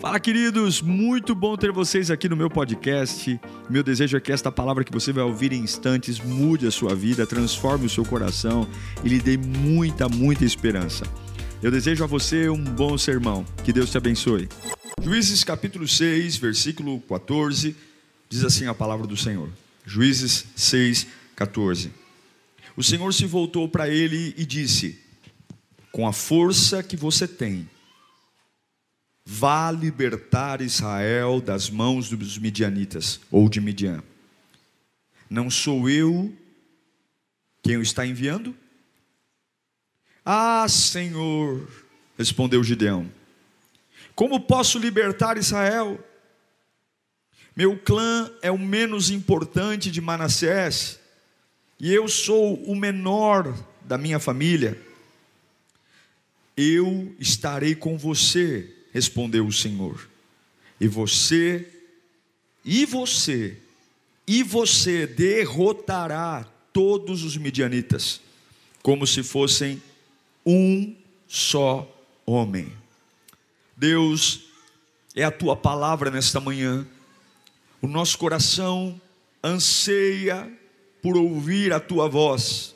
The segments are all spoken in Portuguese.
Fala, queridos! Muito bom ter vocês aqui no meu podcast. Meu desejo é que esta palavra que você vai ouvir em instantes mude a sua vida, transforme o seu coração e lhe dê muita, muita esperança. Eu desejo a você um bom sermão. Que Deus te abençoe. Juízes capítulo 6, versículo 14, diz assim a palavra do Senhor. Juízes 6, 14. O Senhor se voltou para ele e disse: Com a força que você tem, vá libertar Israel das mãos dos midianitas ou de Midian. Não sou eu quem o está enviando? Ah, Senhor, respondeu Gideão. Como posso libertar Israel? Meu clã é o menos importante de Manassés, e eu sou o menor da minha família. Eu estarei com você respondeu o Senhor. E você, e você, e você derrotará todos os midianitas, como se fossem um só homem. Deus, é a tua palavra nesta manhã. O nosso coração anseia por ouvir a tua voz.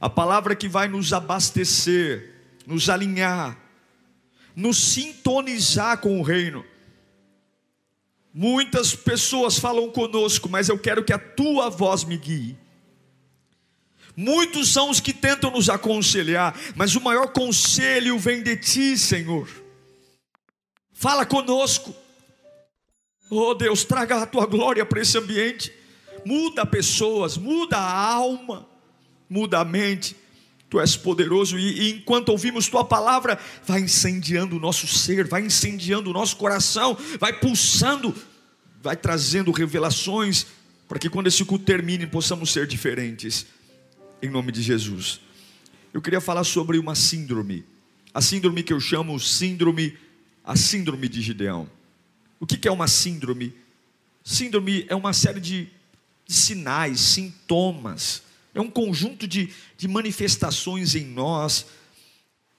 A palavra que vai nos abastecer, nos alinhar, nos sintonizar com o reino. Muitas pessoas falam conosco, mas eu quero que a tua voz me guie. Muitos são os que tentam nos aconselhar, mas o maior conselho vem de ti, Senhor. Fala conosco. Oh Deus, traga a tua glória para esse ambiente. Muda pessoas, muda a alma, muda a mente. Tu és poderoso e, e, enquanto ouvimos tua palavra, vai incendiando o nosso ser, vai incendiando o nosso coração, vai pulsando, vai trazendo revelações, para que quando esse culto termine possamos ser diferentes, em nome de Jesus. Eu queria falar sobre uma síndrome, a síndrome que eu chamo síndrome, a síndrome de Gideão. O que é uma síndrome? Síndrome é uma série de, de sinais, sintomas é um conjunto de, de manifestações em nós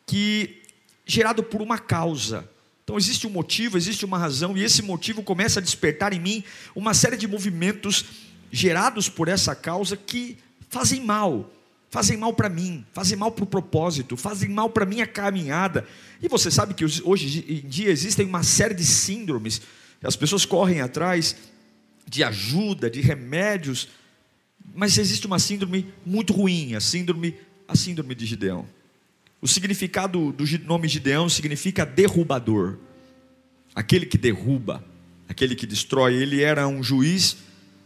que gerado por uma causa. Então existe um motivo, existe uma razão, e esse motivo começa a despertar em mim uma série de movimentos gerados por essa causa que fazem mal, fazem mal para mim, fazem mal para o propósito, fazem mal para a minha caminhada. E você sabe que hoje em dia existem uma série de síndromes, as pessoas correm atrás de ajuda, de remédios, mas existe uma síndrome muito ruim, a síndrome, a síndrome de Gideão. O significado do nome Gideão significa derrubador. Aquele que derruba, aquele que destrói. Ele era um juiz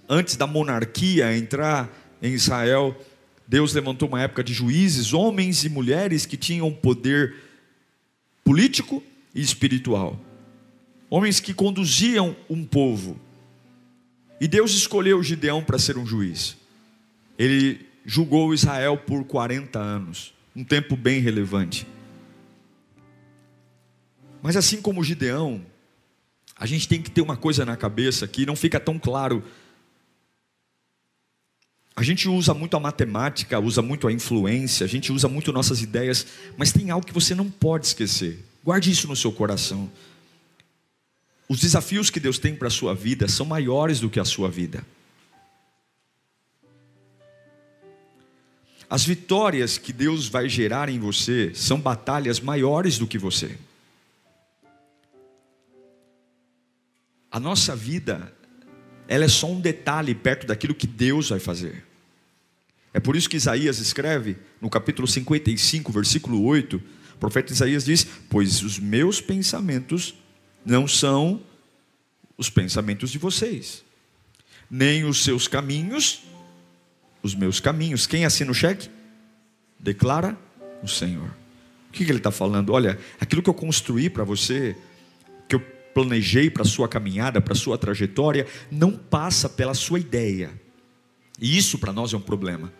antes da monarquia entrar em Israel. Deus levantou uma época de juízes, homens e mulheres que tinham poder político e espiritual. Homens que conduziam um povo. E Deus escolheu Gideão para ser um juiz. Ele julgou Israel por 40 anos, um tempo bem relevante. Mas assim como Gideão, a gente tem que ter uma coisa na cabeça que não fica tão claro. A gente usa muito a matemática, usa muito a influência, a gente usa muito nossas ideias, mas tem algo que você não pode esquecer. Guarde isso no seu coração. Os desafios que Deus tem para a sua vida são maiores do que a sua vida. As vitórias que Deus vai gerar em você são batalhas maiores do que você. A nossa vida, ela é só um detalhe perto daquilo que Deus vai fazer. É por isso que Isaías escreve no capítulo 55, versículo 8, o profeta Isaías diz: Pois os meus pensamentos não são os pensamentos de vocês, nem os seus caminhos os meus caminhos. Quem assina o cheque? Declara o Senhor. O que, ele está falando? Olha, aquilo que eu construí para você, que eu planejei para a sua caminhada, para a sua trajetória, não passa pela sua ideia. E isso para nós é um problema.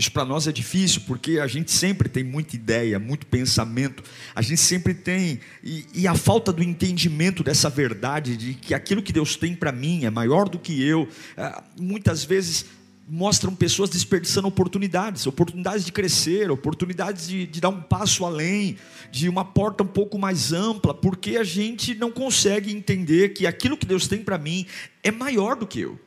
Isso para nós é difícil, porque a gente sempre tem muita ideia, muito pensamento, a gente sempre tem, e, e a falta do entendimento dessa verdade, de que aquilo que Deus tem para mim é maior do que eu, ah, muitas vezes mostram pessoas desperdiçando oportunidades, oportunidades de crescer, oportunidades de, de, dar um passo além, de uma porta um pouco mais ampla, porque a gente não consegue entender que aquilo que Deus tem para mim é maior do que eu,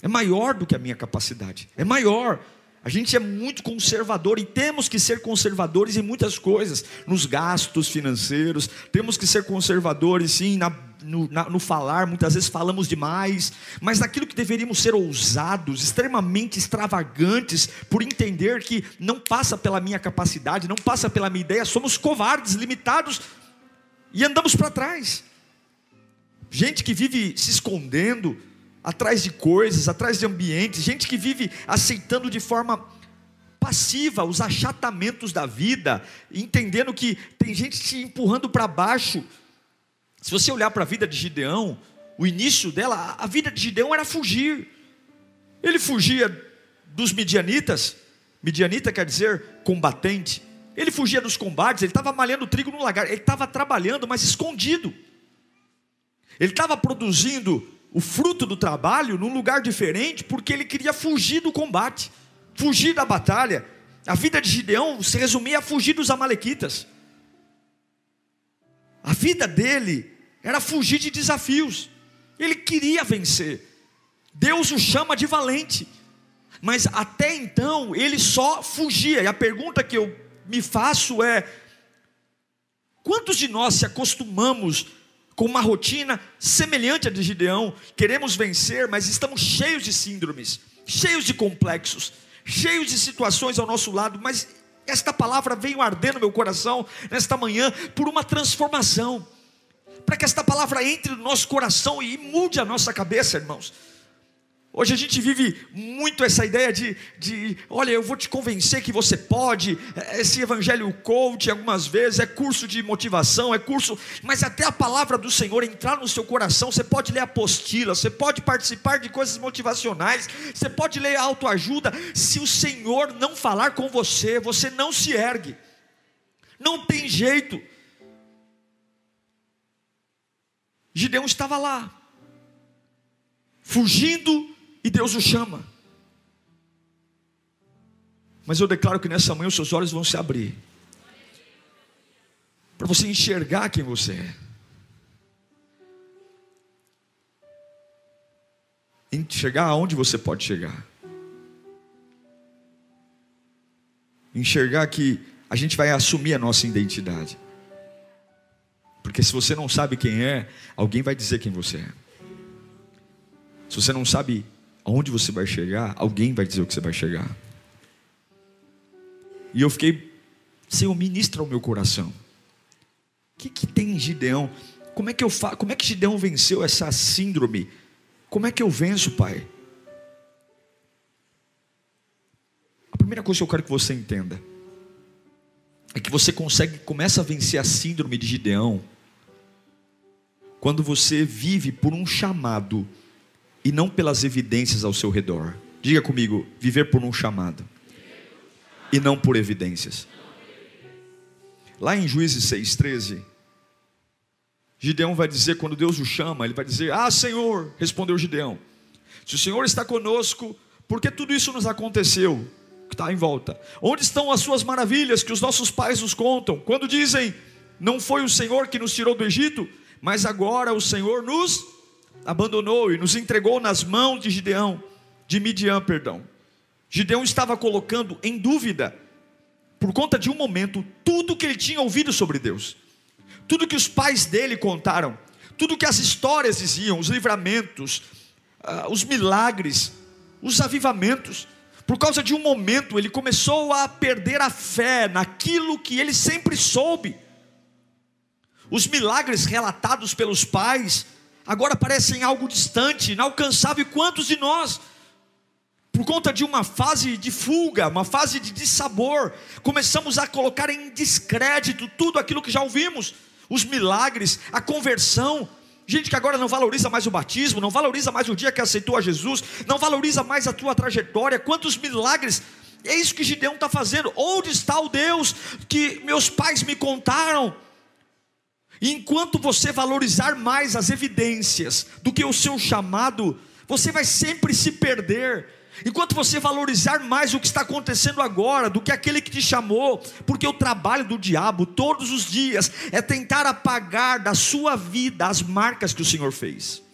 é maior do que a minha capacidade, é maior. A gente é muito conservador e temos que ser conservadores em muitas coisas, nos gastos financeiros, temos que ser conservadores, sim, na, no, na, no, falar, muitas vezes falamos demais, mas naquilo que deveríamos ser ousados, extremamente extravagantes, por entender que não passa pela minha capacidade, não passa pela minha ideia, somos covardes, limitados e andamos para trás. Gente que vive se escondendo, atrás de coisas, atrás de ambientes, gente que vive aceitando de forma passiva os achatamentos da vida, entendendo que tem gente te empurrando para baixo. Se você olhar para a vida de Gideão, o início dela, a vida de Gideão era fugir. Ele fugia dos midianitas, midianita quer dizer combatente. Ele fugia dos combates, ele estava malhando trigo no lagar, ele estava trabalhando, mas escondido. Ele estava produzindo o fruto do trabalho num lugar diferente, porque ele queria fugir do combate, fugir da batalha. A vida de Gideão se resumia a fugir dos Amalequitas. A vida dele era fugir de desafios. Ele queria vencer. Deus o chama de valente. Mas até então ele só fugia. E a pergunta que eu me faço é: quantos de nós se acostumamos com uma rotina semelhante à de Gideão, queremos vencer, mas estamos cheios de síndromes, cheios de complexos, cheios de situações ao nosso lado, mas esta palavra veio arder no meu coração nesta manhã por uma transformação, para que esta palavra entre no nosso coração e mude a nossa cabeça, irmãos. Hoje a gente vive muito essa ideia de, de, olha, eu vou te convencer que você pode. Esse evangelho coach, algumas vezes, é curso de motivação, é curso, mas até a palavra do Senhor entrar no seu coração, você pode ler apostila, você pode participar de coisas motivacionais, você pode ler autoajuda. Se o Senhor não falar com você, você não se ergue, não tem jeito. Gideão estava lá, fugindo e Deus o chama. Mas eu declaro que nessa manhã os seus olhos vão se abrir para você enxergar quem você é. Enxergar aonde você pode chegar. Enxergar que a gente vai assumir a nossa identidade. Porque se você não sabe quem é, alguém vai dizer quem você é. Se você não sabe aonde você vai chegar, alguém vai dizer o que você vai chegar. E eu fiquei, Senhor, ministra ao meu coração. O que, que tem em Gideão? Como é que eu faço? Como é que Gideão venceu essa síndrome? Como é que eu venço, Pai? A primeira coisa que eu quero que você entenda é que você consegue, começa a vencer a síndrome de Gideão quando você vive por um chamado e não pelas evidências ao seu redor. Diga comigo, viver por um chamado e não por evidências. Lá em Juízes 6,13, Gideão vai dizer, quando Deus o chama, ele vai dizer: Ah, Senhor, respondeu Gideão, se o Senhor está conosco, por que tudo isso nos aconteceu? Que está em volta. Onde estão as suas maravilhas que os nossos pais nos contam? Quando dizem, não foi o Senhor que nos tirou do Egito, mas agora o Senhor nos abandonou e nos entregou nas mãos de Gideão, de Midian, perdão. Gideão estava colocando em dúvida, por conta de um momento, tudo que ele tinha ouvido sobre Deus, tudo que os pais dele contaram, tudo que as histórias diziam, os livramentos, uh, os milagres, os avivamentos. Por causa de um momento, ele começou a perder a fé naquilo que ele sempre soube. Os milagres relatados pelos pais agora parecem algo distante, inalcançável. E quantos de nós, por conta de uma fase de fuga, uma fase de dissabor, começamos a colocar em descrédito tudo aquilo que já ouvimos, os milagres, a conversão, gente que agora não valoriza mais o batismo, não valoriza mais o dia que aceitou a Jesus, não valoriza mais a tua trajetória, quantos milagres. É isso que Gideão está fazendo. Onde está o Deus que meus pais me contaram? Enquanto você valorizar mais as evidências do que o seu chamado, você vai sempre se perder. Enquanto você valorizar mais o que está acontecendo agora do que aquele que te chamou, porque o trabalho do diabo todos os dias é tentar apagar da sua vida as marcas que o Senhor fez.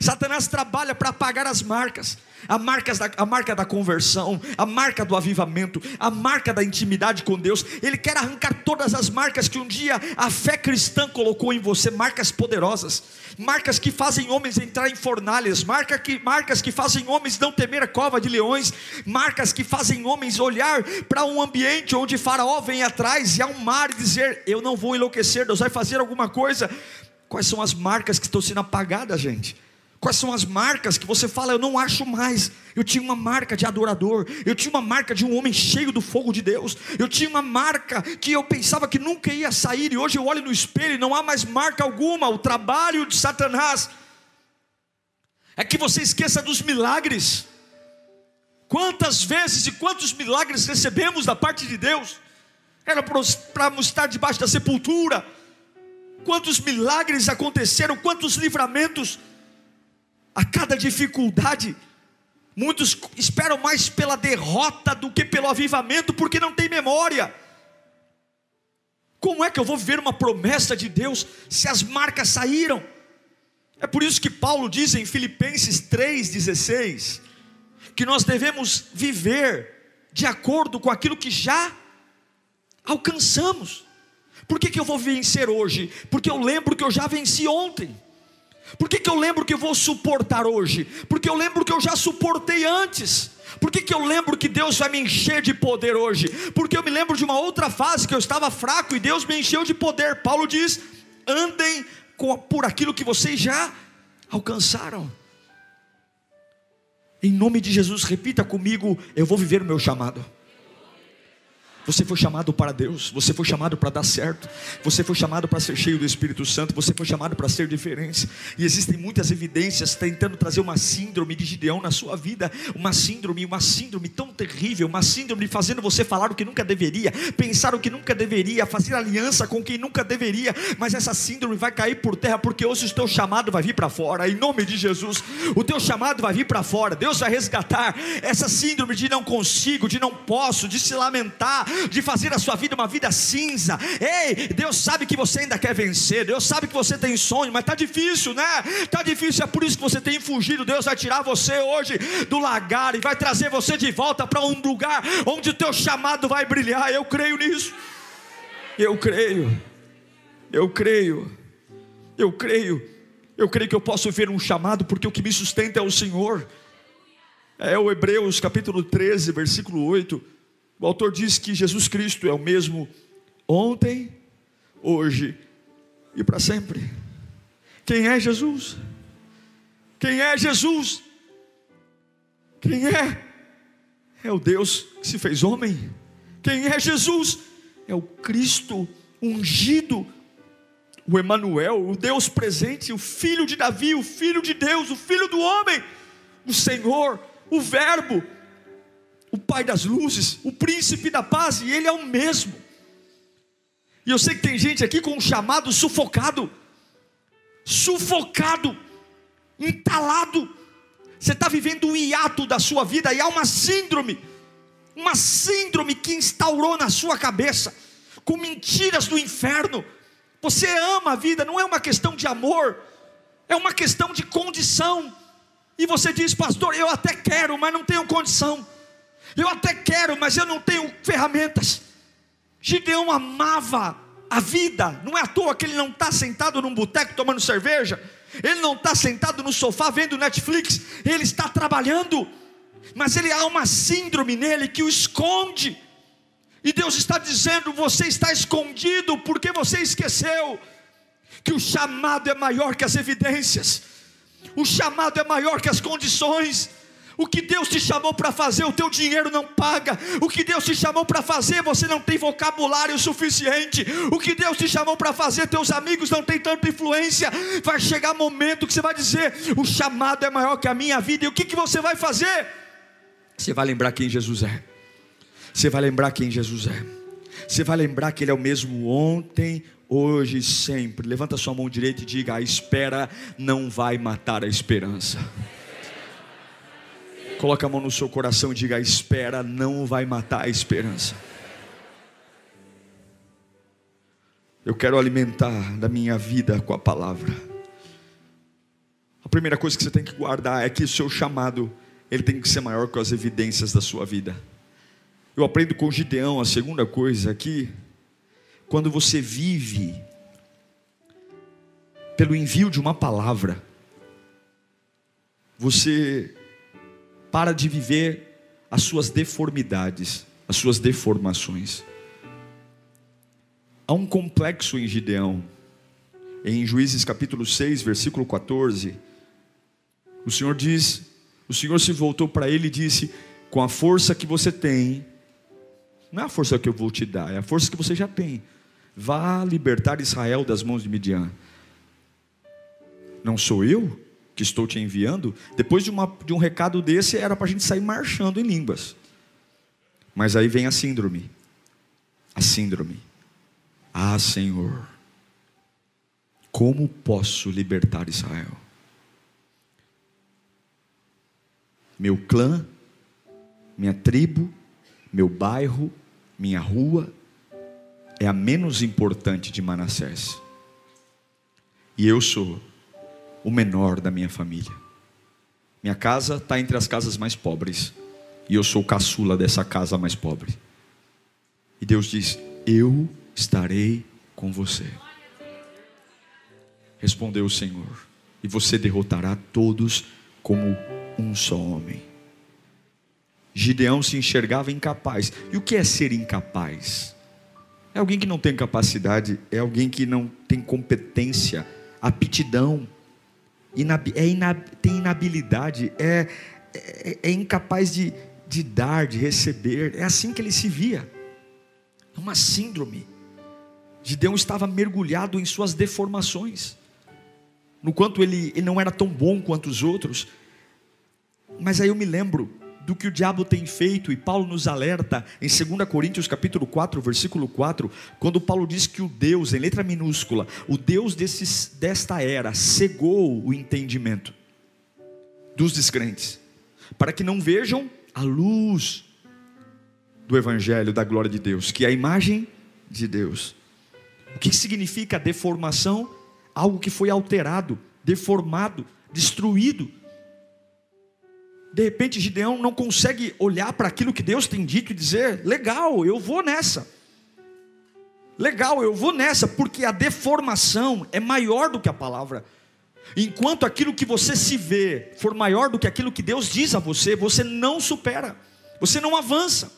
Satanás trabalha para apagar as marcas, a, marcas da, a marca da conversão, a marca do avivamento, a marca da intimidade com Deus. Ele quer arrancar todas as marcas que um dia a fé cristã colocou em você, marcas poderosas, marcas que fazem homens entrar em fornalhas, marca que, marcas que fazem homens não temer a cova de leões, marcas que fazem homens olhar para um ambiente onde Faraó vem atrás e há um mar e dizer: Eu não vou enlouquecer, Deus vai fazer alguma coisa. Quais são as marcas que estão sendo apagadas, gente? Quais são as marcas que você fala, eu não acho mais? Eu tinha uma marca de adorador, eu tinha uma marca de um homem cheio do fogo de Deus, eu tinha uma marca que eu pensava que nunca ia sair, e hoje eu olho no espelho e não há mais marca alguma. O trabalho de Satanás é que você esqueça dos milagres. Quantas vezes e quantos milagres recebemos da parte de Deus? Era para estar debaixo da sepultura. Quantos milagres aconteceram, quantos livramentos a cada dificuldade. Muitos esperam mais pela derrota do que pelo avivamento, porque não tem memória. Como é que eu vou ver uma promessa de Deus se as marcas saíram? É por isso que Paulo diz em Filipenses 3,16 que nós devemos viver de acordo com aquilo que já alcançamos. Por que, que eu vou vencer hoje? Porque eu lembro que eu já venci ontem. Por que, que eu lembro que vou suportar hoje? Porque eu lembro que eu já suportei antes. Por que, que eu lembro que Deus vai me encher de poder hoje? Porque eu me lembro de uma outra fase que eu estava fraco e Deus me encheu de poder. Paulo diz: andem por aquilo que vocês já alcançaram. Em nome de Jesus, repita comigo: eu vou viver o meu chamado. Você foi chamado para Deus, você foi chamado para dar certo, você foi chamado para ser cheio do Espírito Santo, você foi chamado para ser diferente. E existem muitas evidências tentando trazer uma síndrome de Gideão na sua vida, uma síndrome, uma síndrome tão terrível, uma síndrome fazendo você falar o que nunca deveria, pensar o que nunca deveria, fazer aliança com quem nunca deveria, mas essa síndrome vai cair por terra porque hoje o teu chamado vai vir para fora, em nome de Jesus. O teu chamado vai vir para fora. Deus vai resgatar essa síndrome de não consigo, de não posso, de se lamentar, de fazer a sua vida uma vida cinza. Ei, Deus sabe que você ainda quer vencer, Deus sabe que você tem sonho, mas está difícil, né? Está difícil, é por isso que você tem fugido. Deus vai tirar você hoje do lagar e vai trazer você de volta para um lugar onde o teu chamado vai brilhar. Eu creio nisso. Eu creio. Eu creio. Eu creio. Eu creio que eu posso ver um chamado, porque o que me sustenta é o Senhor. É o Hebreus capítulo 13, versículo 8. O autor diz que Jesus Cristo é o mesmo ontem, hoje e para sempre. Quem é Jesus? Quem é Jesus? Quem é? É o Deus que se fez homem. Quem é Jesus? É o Cristo ungido, o Emanuel, o Deus presente, o filho de Davi, o filho de Deus, o filho do homem, o Senhor, o Verbo, o Pai das luzes, o príncipe da paz, e Ele é o mesmo. E eu sei que tem gente aqui com um chamado sufocado, sufocado, entalado. Você está vivendo um hiato da sua vida e há uma síndrome, uma síndrome que instaurou na sua cabeça, com mentiras do inferno. Você ama a vida, não é uma questão de amor, é uma questão de condição. E você diz, pastor, eu até quero, mas não tenho condição. Eu até quero, mas eu não tenho ferramentas. Gideão amava a vida, não é à toa que ele não está sentado num boteco tomando cerveja, ele não está sentado no sofá vendo Netflix, ele está trabalhando, mas ele há uma síndrome nele que o esconde, e Deus está dizendo: você está escondido porque você esqueceu que o chamado é maior que as evidências, o chamado é maior que as condições. O que Deus te chamou para fazer, o teu dinheiro não paga. O que Deus te chamou para fazer, você não tem vocabulário suficiente. O que Deus te chamou para fazer, teus amigos não têm tanta influência. Vai chegar momento que você vai dizer: o chamado é maior que a minha vida. E o que, que você vai fazer? Você vai lembrar quem Jesus é. Você vai lembrar quem Jesus é. Você vai lembrar que Ele é o mesmo ontem, hoje e sempre. Levanta sua mão direita e diga: a espera não vai matar a esperança. Coloca a mão no seu coração e diga: a espera não vai matar a esperança. Eu quero alimentar da minha vida com a palavra. A primeira coisa que você tem que guardar é que o seu chamado ele tem que ser maior que as evidências da sua vida. Eu aprendo com Gideão a segunda coisa aqui, quando você vive pelo envio de uma palavra, você para de viver as suas deformidades, as suas deformações. Há um complexo em Gideão, em Juízes capítulo 6, versículo 14. O Senhor diz: O Senhor se voltou para ele e disse: Com a força que você tem, não é a força que eu vou te dar, é a força que você já tem. Vá libertar Israel das mãos de Midian. Não sou eu que estou te enviando? Depois de, uma, de um recado desse, era para a gente sair marchando em línguas. Mas aí vem a síndrome. A síndrome. Ah, Senhor, como posso libertar Israel? Meu clã, minha tribo, meu bairro, minha rua, é a menos importante de Manassés. E eu sou o menor da minha família. Minha casa está entre as casas mais pobres. E eu sou o caçula dessa casa mais pobre. E Deus diz: Eu estarei com você. Respondeu o Senhor: E você derrotará todos como um só homem. Gideão se enxergava incapaz. E o que é ser incapaz? É alguém que não tem capacidade, é alguém que não tem competência, aptidão, inab, é inab, tem inabilidade, é, é, é incapaz de, de dar, de receber. É assim que ele se via. É uma síndrome. Gideão estava mergulhado em suas deformações. No quanto ele, ele não era tão bom quanto os outros. Mas aí eu me lembro do que o diabo tem feito, e Paulo nos alerta em 2 Coríntios capítulo 4, versículo 4, quando Paulo diz que o Deus, em letra minúscula, o Deus desses, desta era, cegou o entendimento dos descrentes, para que não vejam a luz do Evangelho da glória de Deus, que é a imagem de Deus. O que significa deformação? Algo que foi alterado, deformado, destruído de repente Gideão não consegue olhar para aquilo que Deus tem dito e dizer: legal, eu vou nessa. Legal, eu vou nessa, porque a deformação é maior do que a palavra. Enquanto aquilo que você se vê for maior do que aquilo que Deus diz a você, você não supera, você não avança.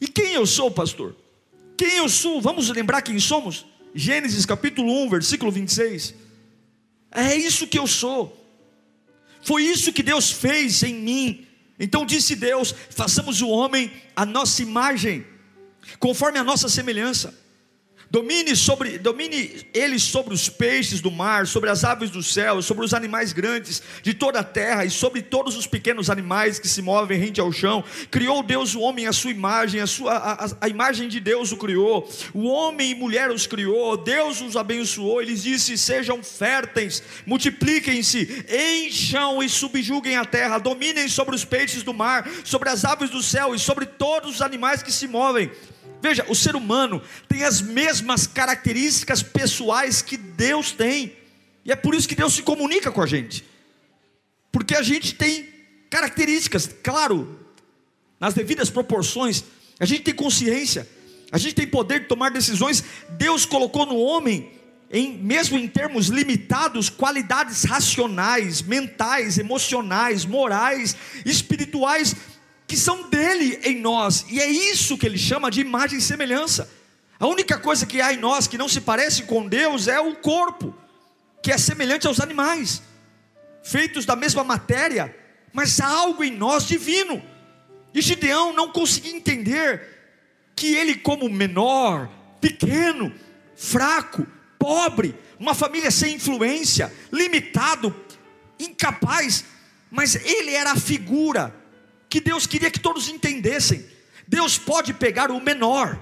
E quem eu sou, pastor? Quem eu sou? Vamos lembrar quem somos? Gênesis capítulo 1, versículo 26. É isso que eu sou. Foi isso que Deus fez em mim. Então disse Deus: façamos o homem a nossa imagem, conforme a nossa semelhança. Domine sobre, domine ele sobre os peixes do mar, sobre as aves do céu, sobre os animais grandes de toda a terra e sobre todos os pequenos animais que se movem rente ao chão. Criou Deus o homem à sua imagem, a sua a, a imagem de Deus o criou. O homem e mulher os criou. Deus os abençoou. Ele disse: "Sejam férteis, multipliquem-se, encham e subjuguem a terra, dominem sobre os peixes do mar, sobre as aves do céu e sobre todos os animais que se movem." Veja, o ser humano tem as mesmas características pessoais que Deus tem, e é por isso que Deus se comunica com a gente, porque a gente tem características, claro, nas devidas proporções, a gente tem consciência, a gente tem poder de tomar decisões. Deus colocou no homem, em, mesmo em termos limitados, qualidades racionais, mentais, emocionais, morais, espirituais que são dele em nós, e é isso que ele chama de imagem e semelhança. A única coisa que há em nós que não se parece com Deus é o corpo, que é semelhante aos animais, feitos da mesma matéria, mas há algo em nós divino. E Gideão não conseguia entender que ele, como menor, pequeno, fraco, pobre, uma família sem influência, limitado, incapaz, mas ele era a figura que Deus queria que todos entendessem. Deus pode pegar o menor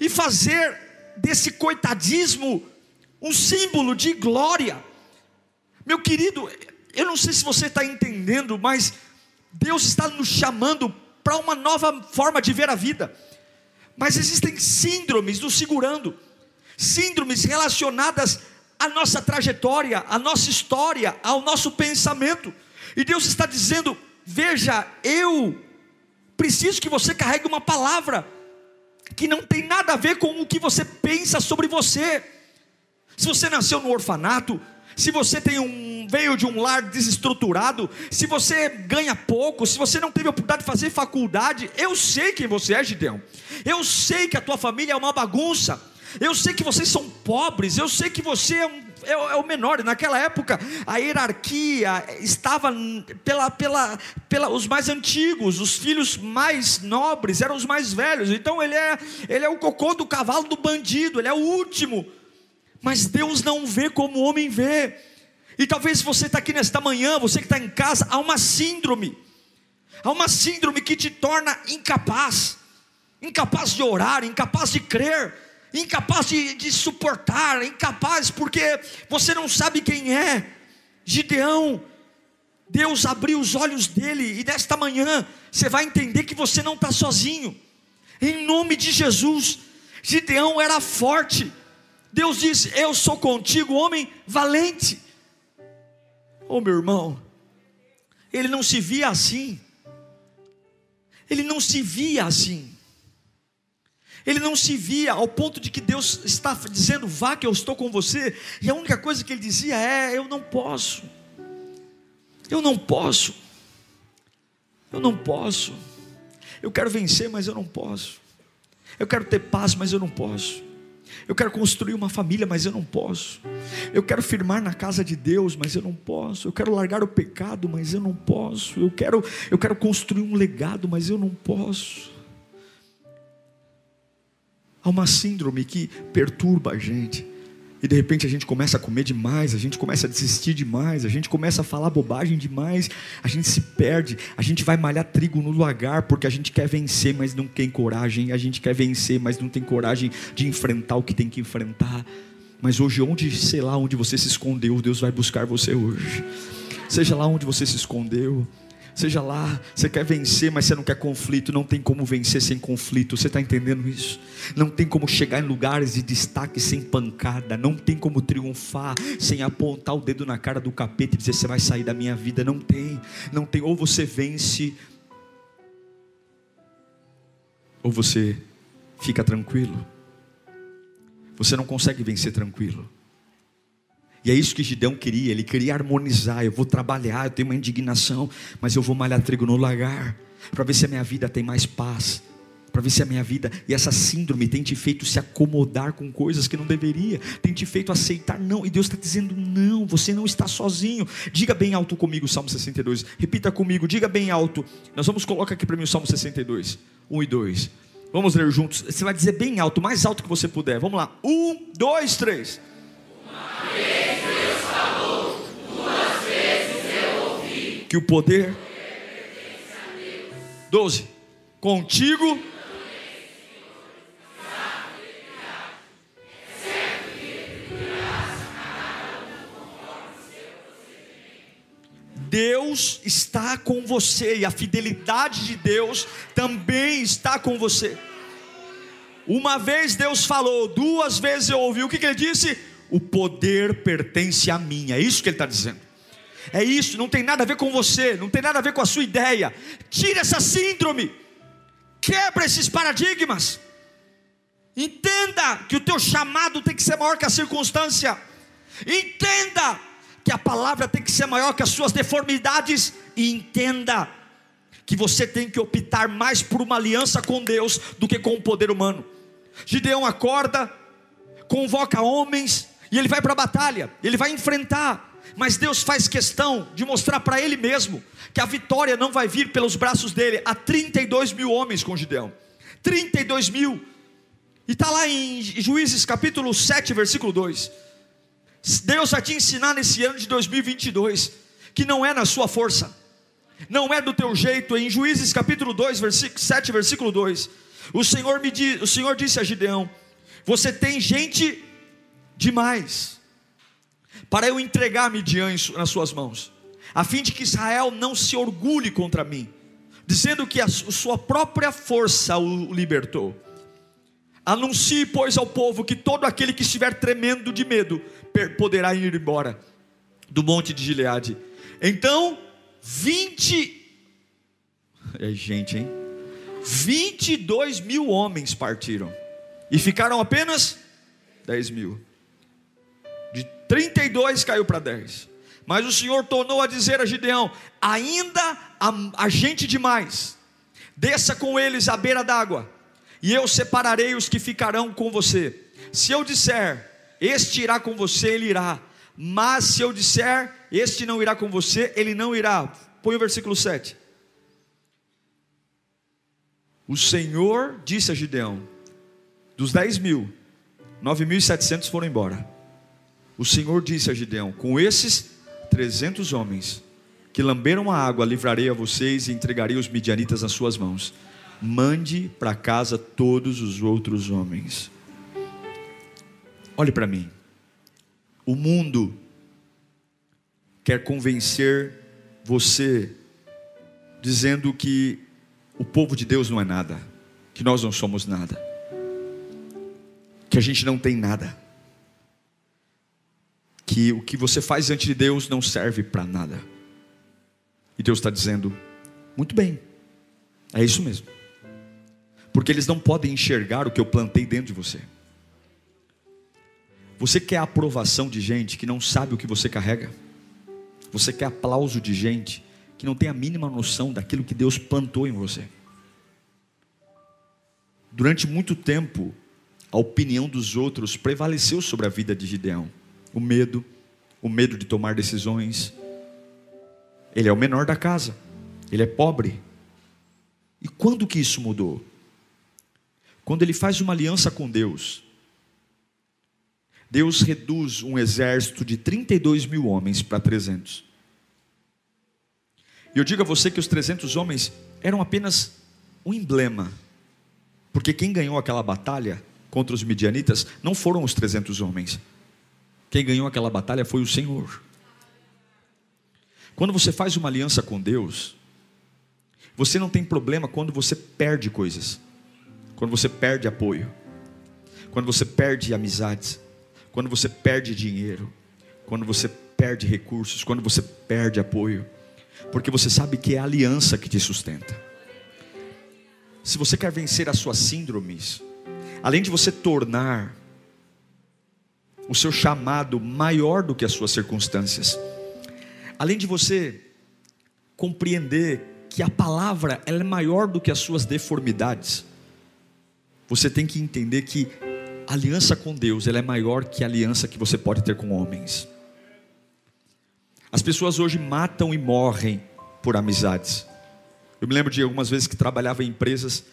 e fazer desse coitadismo um símbolo de glória. Meu querido, eu não sei se você está entendendo, mas Deus está nos chamando para uma nova forma de ver a vida. Mas existem síndromes nos segurando, síndromes relacionadas à nossa trajetória, à nossa história, ao nosso pensamento. E Deus está dizendo: veja, eu preciso que você carregue uma palavra que não tem nada a ver com o que você pensa sobre você. Se você nasceu no orfanato, se você tem um veio de um lar desestruturado, se você ganha pouco, se você não teve a oportunidade de fazer faculdade, eu sei quem você é, Gideão. Eu sei que a tua família é uma bagunça. Eu sei que vocês são pobres, eu sei que você é, um, é, é, o menor. Naquela época, a hierarquia estava pela, pela, pela os mais antigos, os filhos mais nobres eram os mais velhos. Então ele é, ele é o cocô do cavalo do bandido, ele é o último. Mas Deus não vê como o homem vê. E talvez você está aqui nesta manhã, você que está em casa, há uma síndrome, há uma síndrome que te torna incapaz, incapaz de orar, incapaz de crer, incapaz de, de suportar, incapaz porque você não sabe quem é. Gideão, Deus abriu os olhos dele, e nesta manhã você vai entender que você não está sozinho, em nome de Jesus. Gideão era forte, Deus disse: Eu sou contigo, homem valente. Oh, meu irmão, ele não se via assim. Ele não se via assim. Ele não se via ao ponto de que Deus está dizendo: vá que eu estou com você. E a única coisa que ele dizia é: eu não posso. Eu não posso. Eu não posso. Eu quero vencer, mas eu não posso. Eu quero ter paz, mas eu não posso. Eu quero construir uma família, mas eu não posso. Eu quero firmar na casa de Deus, mas eu não posso. Eu quero largar o pecado, mas eu não posso. Eu quero, eu quero construir um legado, mas eu não posso. Há uma síndrome que perturba a gente. E de repente a gente começa a comer demais, a gente começa a desistir demais, a gente começa a falar bobagem demais, a gente se perde, a gente vai malhar trigo no lagar porque a gente quer vencer, mas não tem coragem, a gente quer vencer, mas não tem coragem de enfrentar o que tem que enfrentar. Mas hoje, onde, sei lá, onde você se escondeu, Deus vai buscar você hoje. Seja lá onde você se escondeu, Seja lá, você quer vencer, mas você não quer conflito. Não tem como vencer sem conflito. Você está entendendo isso? Não tem como chegar em lugares de destaque sem pancada. Não tem como triunfar sem apontar o dedo na cara do capeta e dizer: Você vai sair da minha vida. Não tem. Não tem. Ou você vence, ou você fica tranquilo. Você não consegue vencer tranquilo. E é isso que Gideão queria, ele queria harmonizar. Eu vou trabalhar, eu tenho uma indignação, mas eu vou malhar trigo no lagar, para ver se a minha vida tem mais paz, para ver se a minha vida e essa síndrome tem te feito se acomodar com coisas que não deveria, tem te feito aceitar não, e Deus está dizendo não, você não está sozinho. Diga bem alto comigo Salmo 62, repita comigo, diga bem alto. Nós vamos colocar aqui para mim o Salmo 62, 1 e 2. Vamos ler juntos. Você vai dizer bem alto, mais alto que você puder. Vamos lá. Um, dois, três. Uma vez. Que o poder. 12. Contigo. Deus está com você e a fidelidade de Deus também está com você. Uma vez Deus falou, duas vezes eu ouvi, o que, que ele disse? O poder pertence a mim, é isso que ele está dizendo. É isso, não tem nada a ver com você, não tem nada a ver com a sua ideia. Tira essa síndrome, quebra esses paradigmas. Entenda que o teu chamado tem que ser maior que a circunstância. Entenda que a palavra tem que ser maior que as suas deformidades. E entenda que você tem que optar mais por uma aliança com Deus do que com o poder humano. Gideão acorda, convoca homens e ele vai para a batalha, ele vai enfrentar mas Deus faz questão de mostrar para Ele mesmo que a vitória não vai vir pelos braços dele. Há 32 mil homens com Gideão, 32 mil, e está lá em Juízes capítulo 7, versículo 2. Deus vai te ensinar nesse ano de 2022 que não é na sua força, não é do teu jeito. Em Juízes capítulo 2, versículo 7, versículo 2, o Senhor me diz, o Senhor disse a Gideão: Você tem gente demais para eu entregar Midian nas suas mãos. a fim de que Israel não se orgulhe contra mim, dizendo que a sua própria força o libertou. Anuncie, pois, ao povo que todo aquele que estiver tremendo de medo poderá ir embora do monte de Gileade. Então, 20. É gente, hein? 22 mil homens partiram. E ficaram apenas 10 mil. De 32 caiu para 10. Mas o Senhor tornou a dizer a Gideão: ainda há, gente demais. Desça com eles à beira d'água, e eu separarei os que ficarão com você. Se eu disser, este irá com você, ele irá. Mas se eu disser, este não irá com você, ele não irá. Põe o versículo 7. O Senhor disse a Gideão: dos 10 mil, 9.700 foram embora. O Senhor disse a Gideão: com esses 300 homens que lamberam a água, livrarei a vocês e entregarei os midianitas nas suas mãos. Mande para casa todos os outros homens. Olhe para mim. O mundo quer convencer você, dizendo que o povo de Deus não é nada, que nós não somos nada, que a gente não tem nada, que o que você faz diante de Deus não serve para nada. E Deus está dizendo: muito bem, é isso mesmo, porque eles não podem enxergar o que eu plantei dentro de você. Você quer aprovação de gente que não sabe o que você carrega? Você quer aplauso de gente que não tem a mínima noção daquilo que Deus plantou em você? Durante muito tempo, a opinião dos outros prevaleceu sobre a vida de Gideão. O medo, o medo de tomar decisões. Ele é o menor da casa, ele é pobre. E quando que isso mudou? Quando ele faz uma aliança com Deus, Deus reduz um exército de 32 mil homens para 300. E eu digo a você que os 300 homens eram apenas um emblema, porque quem ganhou aquela batalha contra os midianitas não foram os 300 homens, quem ganhou aquela batalha foi o Senhor. Quando você faz uma aliança com Deus, você não tem problema quando você perde coisas, quando você perde apoio, quando você perde amizades, quando você perde dinheiro, quando você perde recursos, quando você perde apoio, porque você sabe que é a aliança que te sustenta. Se você quer vencer as suas síndromes, além de você tornar o seu chamado maior do que as suas circunstâncias, além de você compreender que a palavra ela é maior do que as suas deformidades, você tem que entender que a aliança com Deus ela é maior que a aliança que você pode ter com homens. As pessoas hoje matam e morrem por amizades. Eu me lembro de algumas vezes que trabalhava em empresas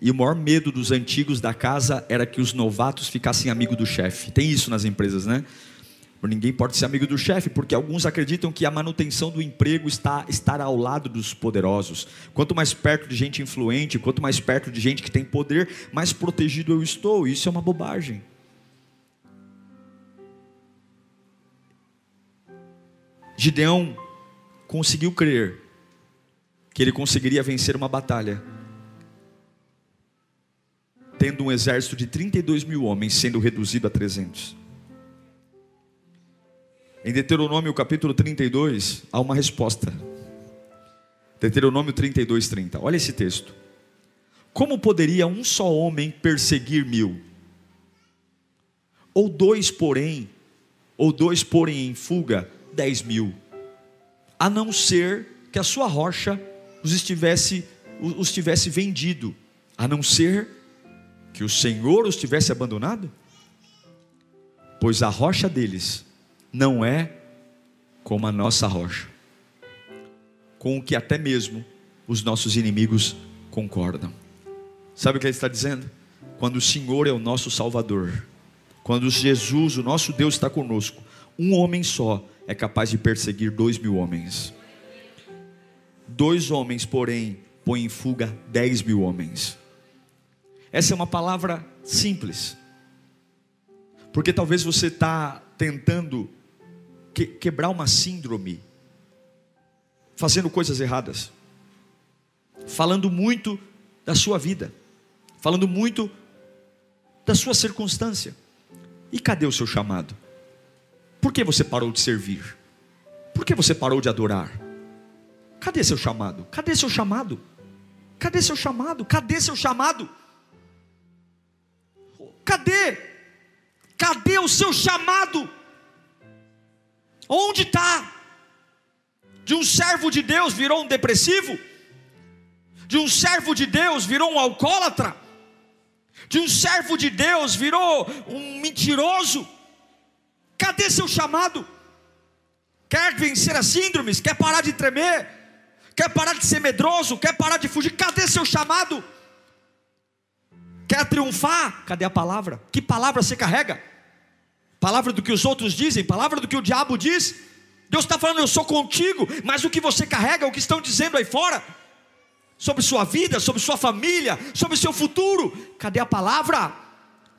e o maior medo dos antigos da casa era que os novatos ficassem amigos do chefe. Tem isso nas empresas, né? Ninguém pode ser amigo do chefe, porque alguns acreditam que a manutenção do emprego está estar ao lado dos poderosos. Quanto mais perto de gente influente, quanto mais perto de gente que tem poder, mais protegido eu estou. Isso é uma bobagem. Gideão conseguiu crer que ele conseguiria vencer uma batalha, tendo um exército de 32 mil homens sendo reduzido a 300. Em Deuteronômio capítulo 32, há uma resposta. Deuteronômio 32, 30. Olha esse texto. Como poderia um só homem perseguir mil? Ou dois, porém, ou dois, porém, em fuga, dez mil? A não ser que a sua rocha os estivesse, os tivesse vendido, a não ser que o Senhor os tivesse abandonado? Pois a rocha deles não é como a nossa rocha, com o que até mesmo os nossos inimigos concordam. Sabe o que ele está dizendo? Quando o Senhor é o nosso Salvador, quando Jesus, o nosso Deus, está conosco, um homem só é capaz de perseguir dois mil homens. Dois homens, porém, põem em fuga dez mil homens. Essa é uma palavra simples, porque talvez você está tentando que, quebrar uma síndrome fazendo coisas erradas, falando muito da sua vida, falando muito da sua circunstância. E cadê o seu chamado? Por que você parou de servir? Por que você parou de adorar? Cadê seu chamado? Cadê seu chamado? Cadê seu chamado? Cadê seu chamado? Cadê? Cadê o seu chamado? Onde está? De um servo de Deus virou um depressivo? De um servo de Deus virou um alcoólatra? De um servo de Deus virou um mentiroso? Cadê seu chamado? Quer vencer as síndromes? Quer parar de tremer? Quer parar de ser medroso? Quer parar de fugir? Cadê seu chamado? Quer triunfar? Cadê a palavra? Que palavra você carrega? Palavra do que os outros dizem? Palavra do que o diabo diz? Deus está falando, eu sou contigo, mas o que você carrega, o que estão dizendo aí fora, sobre sua vida, sobre sua família, sobre seu futuro, cadê a palavra?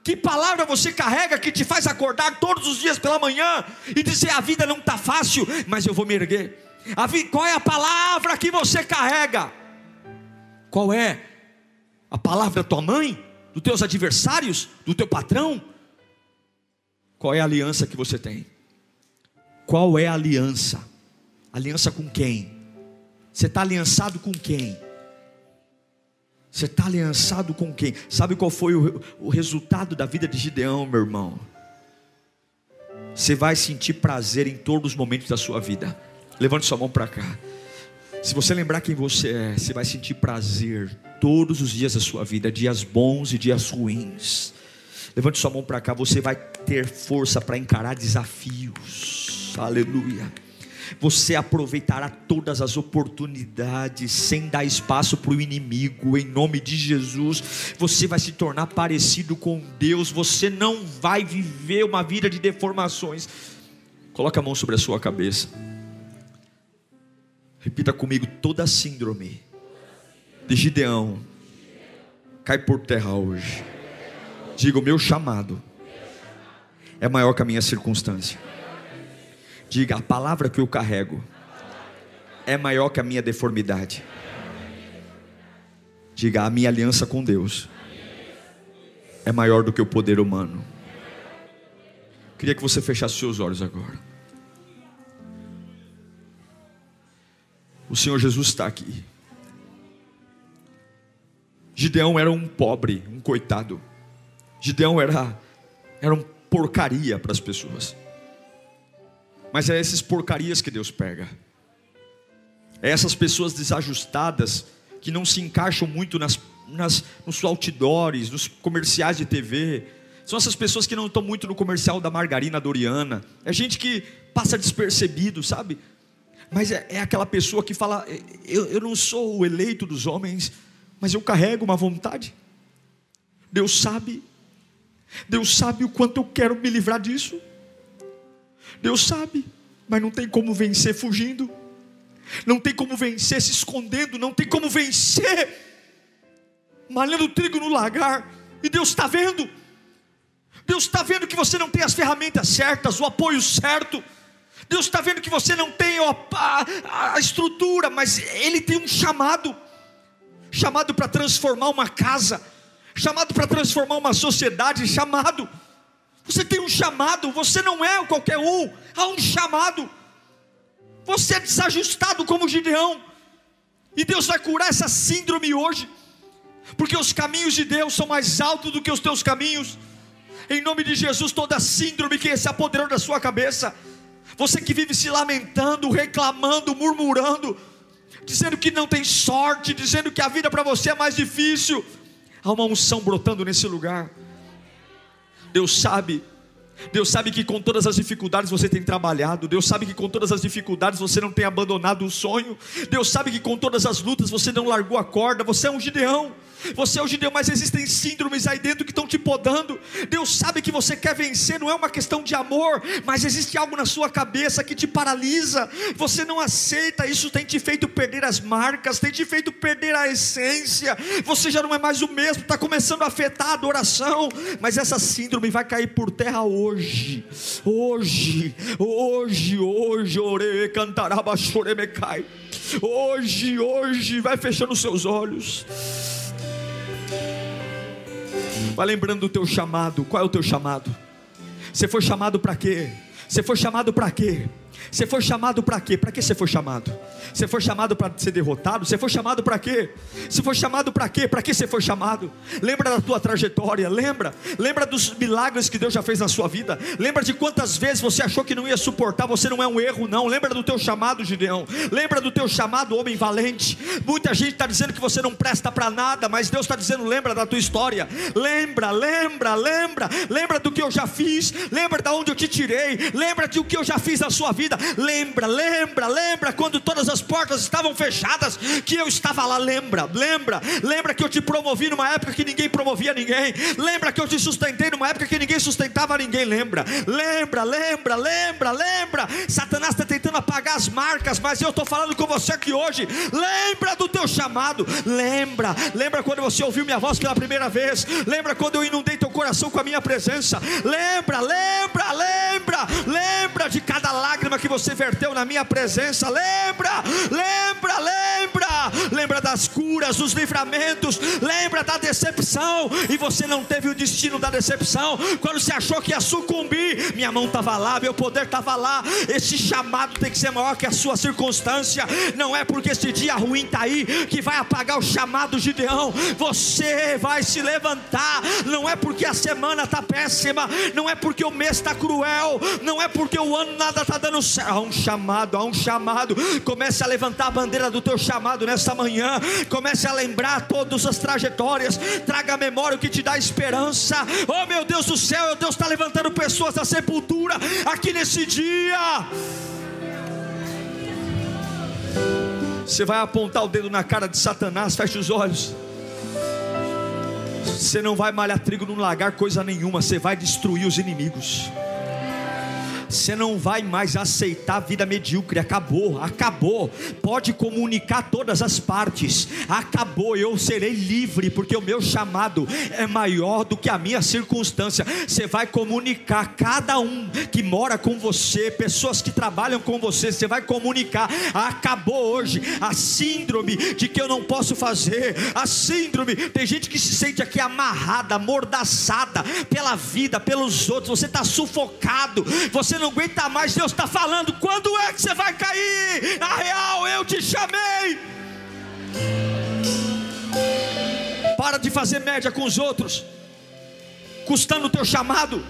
Que palavra você carrega que te faz acordar todos os dias pela manhã e dizer: a vida não está fácil, mas eu vou me erguer? Vi... Qual é a palavra que você carrega? Qual é? A palavra da tua mãe? Dos teus adversários? Do teu patrão? Qual é a aliança que você tem? Qual é a aliança? Aliança com quem? Você está aliançado com quem? Você está aliançado com quem? Sabe qual foi o, o resultado da vida de Gideão, meu irmão? Você vai sentir prazer em todos os momentos da sua vida. Levante sua mão para cá. Se você lembrar quem você é, você vai sentir prazer todos os dias da sua vida, dias bons e dias ruins. Levante sua mão para cá, você vai ter força para encarar desafios. Aleluia. Você aproveitará todas as oportunidades sem dar espaço para o inimigo, em nome de Jesus. Você vai se tornar parecido com Deus. Você não vai viver uma vida de deformações. Coloque a mão sobre a sua cabeça. Repita comigo: toda síndrome de Gideão cai por terra hoje. Diga: o meu chamado é maior que a minha circunstância. Diga: a palavra que eu carrego é maior que a minha deformidade. Diga: a minha aliança com Deus é maior do que o poder humano. Queria que você fechasse seus olhos agora. O Senhor Jesus está aqui. Gideão era um pobre, um coitado. Gideão era, era um porcaria para as pessoas. Mas é essas porcarias que Deus pega. É essas pessoas desajustadas que não se encaixam muito nas, nas, nos outdoors, nos comerciais de TV. São essas pessoas que não estão muito no comercial da margarina Doriana. É gente que passa despercebido, sabe? Mas é, é aquela pessoa que fala: eu, eu não sou o eleito dos homens, mas eu carrego uma vontade. Deus sabe Deus sabe o quanto eu quero me livrar disso. Deus sabe, mas não tem como vencer fugindo. Não tem como vencer se escondendo, não tem como vencer malhando trigo no lagar. E Deus está vendo. Deus está vendo que você não tem as ferramentas certas, o apoio certo. Deus está vendo que você não tem a, a, a estrutura, mas Ele tem um chamado chamado para transformar uma casa chamado para transformar uma sociedade, chamado. Você tem um chamado, você não é qualquer um, há um chamado. Você é desajustado como Gideão. E Deus vai curar essa síndrome hoje. Porque os caminhos de Deus são mais altos do que os teus caminhos. Em nome de Jesus, toda síndrome que se apoderou da sua cabeça. Você que vive se lamentando, reclamando, murmurando, dizendo que não tem sorte, dizendo que a vida para você é mais difícil. Há uma unção brotando nesse lugar. Deus sabe Deus sabe que com todas as dificuldades você tem trabalhado. Deus sabe que com todas as dificuldades você não tem abandonado o sonho. Deus sabe que com todas as lutas você não largou a corda. Você é um Gideão. Você é um Gideão, mas existem síndromes aí dentro que estão te podando. Deus sabe que você quer vencer, não é uma questão de amor, mas existe algo na sua cabeça que te paralisa. Você não aceita, isso tem te feito perder as marcas, tem te feito perder a essência. Você já não é mais o mesmo, está começando a afetar a adoração, mas essa síndrome vai cair por terra hoje hoje, hoje, hoje, hoje, ore cantaraba choremecai. Hoje, hoje, vai fechando os seus olhos. Vai lembrando do teu chamado. Qual é o teu chamado? Você foi chamado para quê? Você foi chamado para quê? Você foi chamado para quê? Para que você foi chamado? Você foi chamado para ser derrotado? Você foi chamado para quê? Você foi chamado para quê? Para que você foi chamado? Lembra da tua trajetória, lembra? Lembra dos milagres que Deus já fez na sua vida? Lembra de quantas vezes você achou que não ia suportar? Você não é um erro, não. Lembra do teu chamado, Gideão? Lembra do teu chamado, homem valente? Muita gente está dizendo que você não presta para nada, mas Deus está dizendo: lembra da tua história. Lembra, lembra, lembra. Lembra do que eu já fiz. Lembra da onde eu te tirei. Lembra do que eu já fiz na sua vida. Lembra, lembra, lembra quando todas as portas estavam fechadas, que eu estava lá. Lembra, lembra, lembra que eu te promovi numa época que ninguém promovia ninguém. Lembra que eu te sustentei numa época que ninguém sustentava ninguém. Lembra, lembra, lembra, lembra, lembra. Satanás está tentando apagar as marcas, mas eu estou falando com você aqui hoje. Lembra do teu chamado, lembra, lembra quando você ouviu minha voz pela primeira vez. Lembra quando eu inundei teu coração com a minha presença. Lembra, lembra, lembra, lembra de cada lágrima que você verteu na minha presença. Lembra, lembra, lembra, lembra das curas, dos livramentos, lembra da decepção. E você não teve o destino da decepção. Quando você achou que ia sucumbir, minha mão estava lá, meu poder estava lá. Esse chamado tem que ser maior que a sua circunstância. Não é porque esse dia ruim está aí que vai apagar o chamado Gideão. Você vai se levantar. Não é porque a semana está péssima, não é porque o mês está cruel, não é porque o ano nada está dando. Há um chamado, há um chamado. Comece a levantar a bandeira do teu chamado nesta manhã. Comece a lembrar todas as trajetórias. Traga a memória o que te dá esperança. Oh meu Deus do céu, Deus está levantando pessoas da sepultura aqui nesse dia. Você vai apontar o dedo na cara de Satanás, feche os olhos. Você não vai malhar trigo num lagar coisa nenhuma, você vai destruir os inimigos. Você não vai mais aceitar a vida medíocre. Acabou, acabou. Pode comunicar todas as partes. Acabou. Eu serei livre, porque o meu chamado é maior do que a minha circunstância. Você vai comunicar cada um que mora com você, pessoas que trabalham com você. Você vai comunicar. Acabou hoje a síndrome de que eu não posso fazer. A síndrome. Tem gente que se sente aqui amarrada, amordaçada pela vida, pelos outros. Você está sufocado. Você não não aguenta mais, Deus está falando: quando é que você vai cair? Na real, eu te chamei. Para de fazer média com os outros, custando o teu chamado.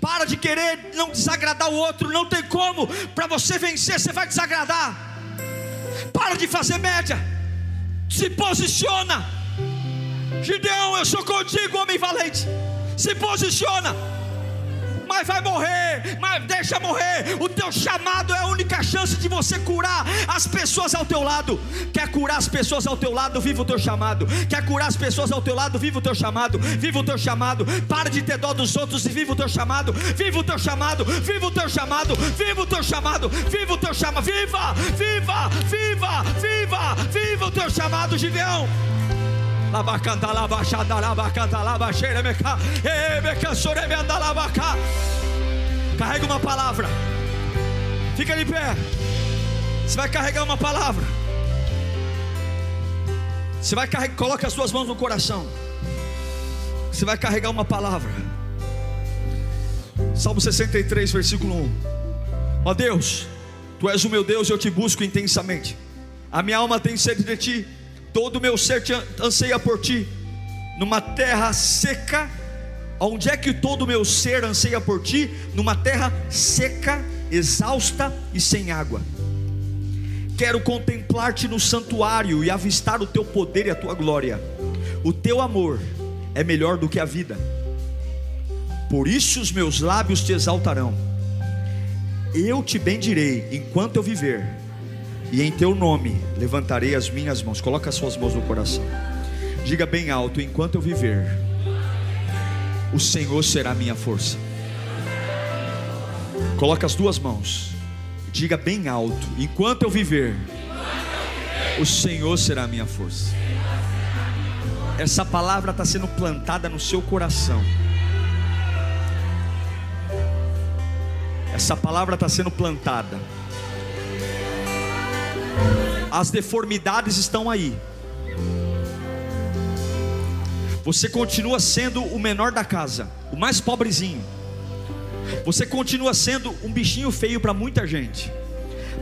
Para de querer não desagradar o outro, não tem como. Para você vencer, você vai desagradar. Para de fazer média. Se posiciona. Gideão, eu sou contigo, homem valente. Se posiciona mas vai morrer, mas deixa morrer. O teu chamado é a única chance de você curar as pessoas ao teu lado. Quer curar as pessoas ao teu lado? Viva o teu chamado. Quer curar as pessoas ao teu lado? Viva o teu chamado. Viva o teu chamado. Para de ter dó dos outros e viva o teu chamado. Viva o teu chamado. Viva o teu chamado. Viva o teu chamado. Viva o teu chamado. Viva, viva, viva, viva, viva o teu chamado, Gideão. Labacanta, labachada, labacanta, labacheira, meca, meca, sorevenda, labaca. Carrega uma palavra. Fica de pé. Você vai carregar uma palavra. Você vai carregar, coloque as suas mãos no coração. Você vai carregar uma palavra. Salmo 63, versículo 1. Ó Deus, Tu és o meu Deus, eu te busco intensamente. A minha alma tem sede de ti todo o meu ser te anseia por ti, numa terra seca, onde é que todo o meu ser anseia por ti? Numa terra seca, exausta e sem água. Quero contemplar-te no santuário e avistar o teu poder e a tua glória. O teu amor é melhor do que a vida. Por isso os meus lábios te exaltarão. Eu te bendirei enquanto eu viver e em teu nome levantarei as minhas mãos. Coloca as suas mãos no coração. Diga bem alto: enquanto eu viver, o Senhor será minha força. Coloca as duas mãos. Diga bem alto: enquanto eu viver, o Senhor será minha força. Essa palavra está sendo plantada no seu coração. Essa palavra está sendo plantada. As deformidades estão aí. Você continua sendo o menor da casa, o mais pobrezinho. Você continua sendo um bichinho feio para muita gente.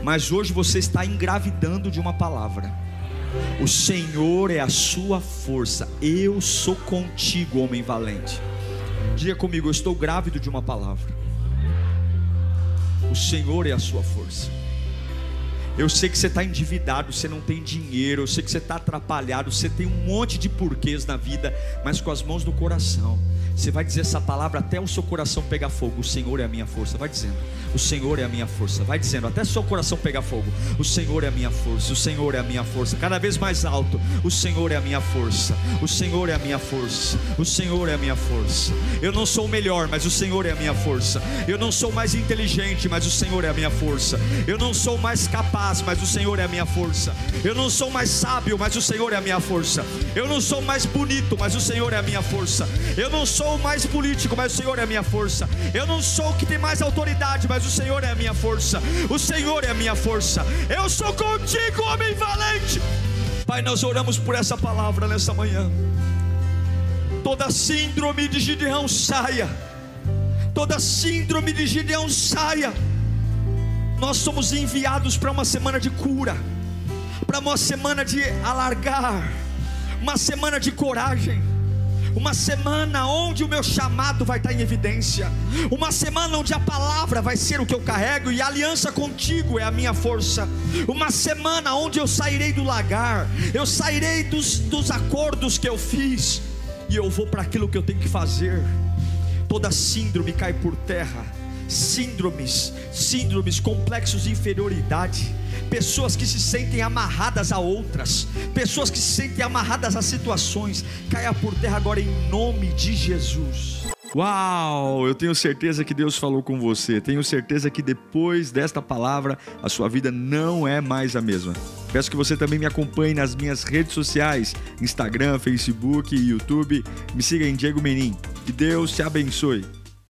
Mas hoje você está engravidando de uma palavra. O Senhor é a sua força. Eu sou contigo, homem valente. Diga comigo, eu estou grávido de uma palavra. O Senhor é a sua força. Eu sei que você está endividado, você não tem dinheiro, eu sei que você está atrapalhado, você tem um monte de porquês na vida, mas com as mãos no coração. Você vai dizer essa palavra até o seu coração pegar fogo. O Senhor é a minha força. Vai dizendo. O Senhor é a minha força. Vai dizendo até o seu coração pegar fogo. O Senhor é a minha força. O Senhor é a minha força. Cada vez mais alto. O Senhor é a minha força. O Senhor é a minha força. O Senhor é a minha força. Eu não sou o melhor, mas o Senhor é a minha força. Eu não sou mais inteligente, mas o Senhor é a minha força. Eu não sou mais capaz, mas o Senhor é a minha força. Eu não sou mais sábio, mas o Senhor é a minha força. Eu não sou mais bonito, mas o Senhor é a minha força. Eu não sou sou mais político, mas o Senhor é a minha força. Eu não sou o que tem mais autoridade, mas o Senhor é a minha força. O Senhor é a minha força. Eu sou contigo, homem valente. Pai, nós oramos por essa palavra nessa manhã. Toda síndrome de Gideão saia. Toda síndrome de Gideão saia. Nós somos enviados para uma semana de cura, para uma semana de alargar, uma semana de coragem uma semana onde o meu chamado vai estar em evidência, uma semana onde a palavra vai ser o que eu carrego e a aliança contigo é a minha força, uma semana onde eu sairei do lagar, eu sairei dos, dos acordos que eu fiz e eu vou para aquilo que eu tenho que fazer. Toda síndrome cai por terra, síndromes, síndromes, complexos de inferioridade pessoas que se sentem amarradas a outras, pessoas que se sentem amarradas a situações, caia por terra agora em nome de Jesus. Uau, eu tenho certeza que Deus falou com você. Tenho certeza que depois desta palavra a sua vida não é mais a mesma. Peço que você também me acompanhe nas minhas redes sociais: Instagram, Facebook YouTube. Me siga em Diego Menin. Que Deus te abençoe.